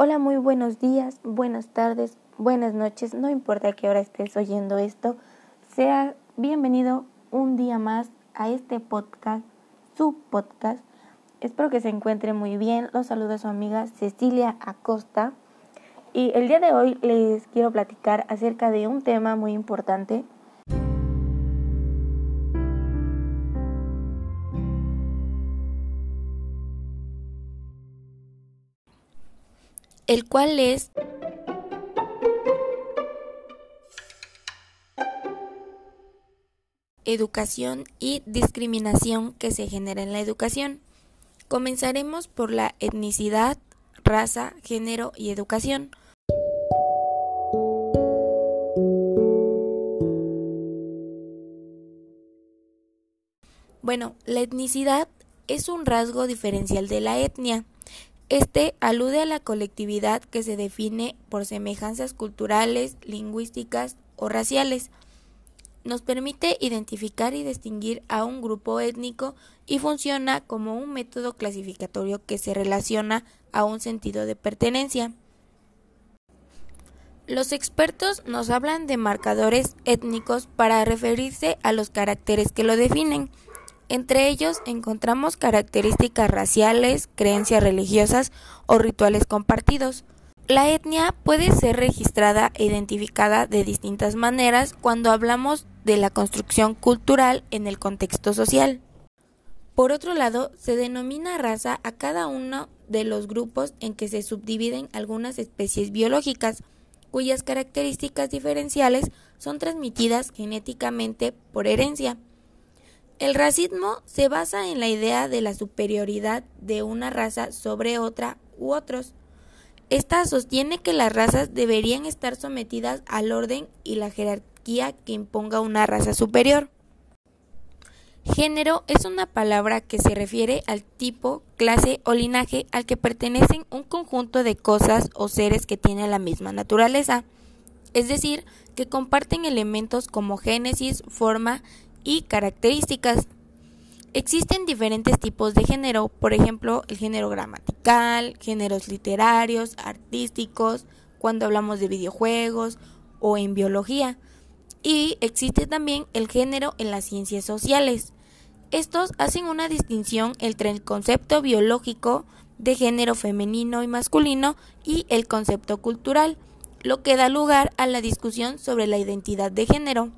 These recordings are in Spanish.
Hola, muy buenos días, buenas tardes, buenas noches, no importa qué hora estés oyendo esto, sea bienvenido un día más a este podcast, su podcast. Espero que se encuentre muy bien. Los saluda su amiga Cecilia Acosta. Y el día de hoy les quiero platicar acerca de un tema muy importante el cual es educación y discriminación que se genera en la educación. Comenzaremos por la etnicidad, raza, género y educación. Bueno, la etnicidad es un rasgo diferencial de la etnia. Este alude a la colectividad que se define por semejanzas culturales, lingüísticas o raciales. Nos permite identificar y distinguir a un grupo étnico y funciona como un método clasificatorio que se relaciona a un sentido de pertenencia. Los expertos nos hablan de marcadores étnicos para referirse a los caracteres que lo definen. Entre ellos encontramos características raciales, creencias religiosas o rituales compartidos. La etnia puede ser registrada e identificada de distintas maneras cuando hablamos de la construcción cultural en el contexto social. Por otro lado, se denomina raza a cada uno de los grupos en que se subdividen algunas especies biológicas, cuyas características diferenciales son transmitidas genéticamente por herencia. El racismo se basa en la idea de la superioridad de una raza sobre otra u otros. Esta sostiene que las razas deberían estar sometidas al orden y la jerarquía que imponga una raza superior. Género es una palabra que se refiere al tipo, clase o linaje al que pertenecen un conjunto de cosas o seres que tienen la misma naturaleza, es decir, que comparten elementos como génesis, forma y características. Existen diferentes tipos de género, por ejemplo, el género gramatical, géneros literarios, artísticos, cuando hablamos de videojuegos o en biología. Y existe también el género en las ciencias sociales. Estos hacen una distinción entre el concepto biológico de género femenino y masculino y el concepto cultural, lo que da lugar a la discusión sobre la identidad de género.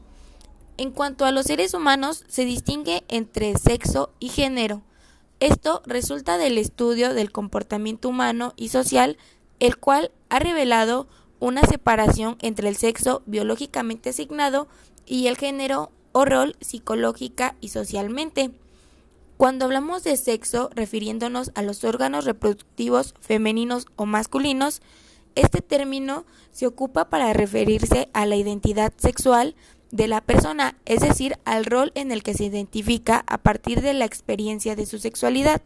En cuanto a los seres humanos, se distingue entre sexo y género. Esto resulta del estudio del comportamiento humano y social, el cual ha revelado una separación entre el sexo biológicamente asignado y el género o rol psicológica y socialmente. Cuando hablamos de sexo, refiriéndonos a los órganos reproductivos femeninos o masculinos, este término se ocupa para referirse a la identidad sexual de la persona, es decir, al rol en el que se identifica a partir de la experiencia de su sexualidad.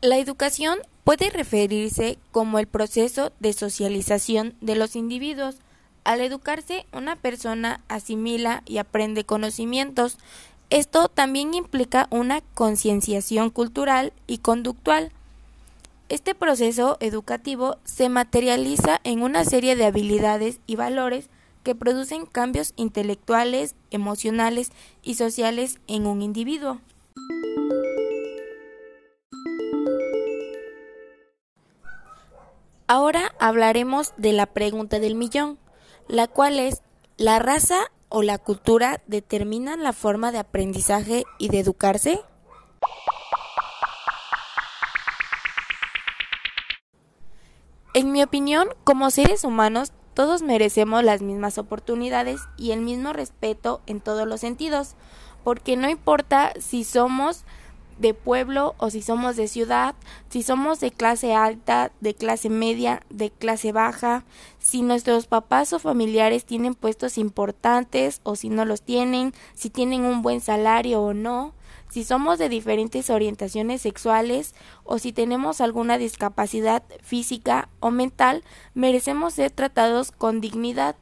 La educación puede referirse como el proceso de socialización de los individuos. Al educarse, una persona asimila y aprende conocimientos. Esto también implica una concienciación cultural y conductual. Este proceso educativo se materializa en una serie de habilidades y valores que producen cambios intelectuales, emocionales y sociales en un individuo. Ahora hablaremos de la pregunta del millón, la cual es, ¿la raza o la cultura determinan la forma de aprendizaje y de educarse? En mi opinión, como seres humanos todos merecemos las mismas oportunidades y el mismo respeto en todos los sentidos, porque no importa si somos de pueblo o si somos de ciudad, si somos de clase alta, de clase media, de clase baja, si nuestros papás o familiares tienen puestos importantes o si no los tienen, si tienen un buen salario o no, si somos de diferentes orientaciones sexuales o si tenemos alguna discapacidad física o mental, merecemos ser tratados con dignidad.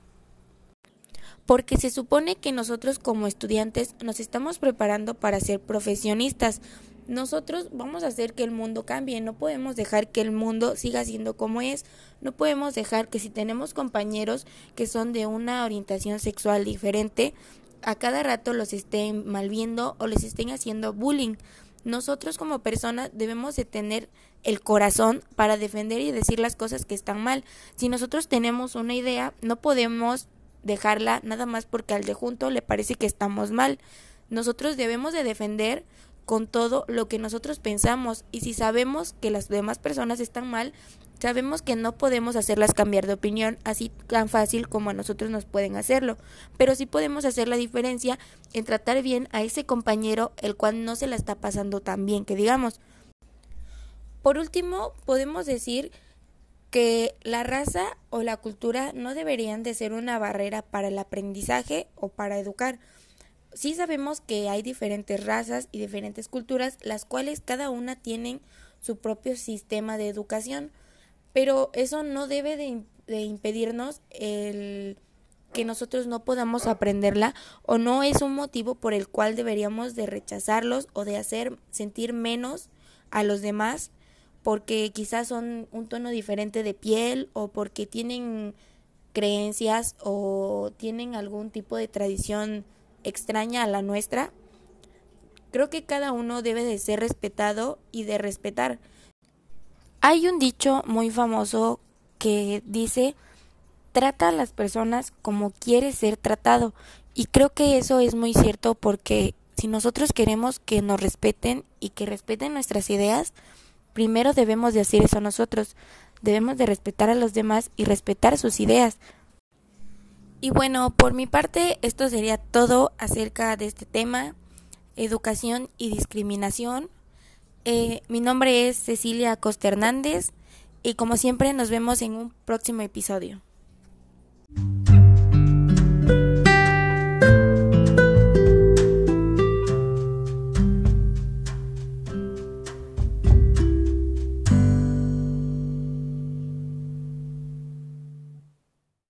Porque se supone que nosotros como estudiantes nos estamos preparando para ser profesionistas, nosotros vamos a hacer que el mundo cambie, no podemos dejar que el mundo siga siendo como es, no podemos dejar que si tenemos compañeros que son de una orientación sexual diferente, a cada rato los estén malviendo o les estén haciendo bullying. Nosotros como personas debemos de tener el corazón para defender y decir las cosas que están mal. Si nosotros tenemos una idea, no podemos dejarla nada más porque al de junto le parece que estamos mal. Nosotros debemos de defender con todo lo que nosotros pensamos y si sabemos que las demás personas están mal, sabemos que no podemos hacerlas cambiar de opinión así tan fácil como a nosotros nos pueden hacerlo, pero sí podemos hacer la diferencia en tratar bien a ese compañero el cual no se la está pasando tan bien que digamos. Por último, podemos decir que la raza o la cultura no deberían de ser una barrera para el aprendizaje o para educar. Sí sabemos que hay diferentes razas y diferentes culturas, las cuales cada una tienen su propio sistema de educación, pero eso no debe de, de impedirnos el que nosotros no podamos aprenderla o no es un motivo por el cual deberíamos de rechazarlos o de hacer sentir menos a los demás porque quizás son un tono diferente de piel o porque tienen creencias o tienen algún tipo de tradición extraña a la nuestra. Creo que cada uno debe de ser respetado y de respetar. Hay un dicho muy famoso que dice trata a las personas como quieres ser tratado y creo que eso es muy cierto porque si nosotros queremos que nos respeten y que respeten nuestras ideas, Primero debemos de hacer eso nosotros, debemos de respetar a los demás y respetar sus ideas. Y bueno, por mi parte, esto sería todo acerca de este tema, educación y discriminación. Eh, mi nombre es Cecilia Costa Hernández y como siempre nos vemos en un próximo episodio.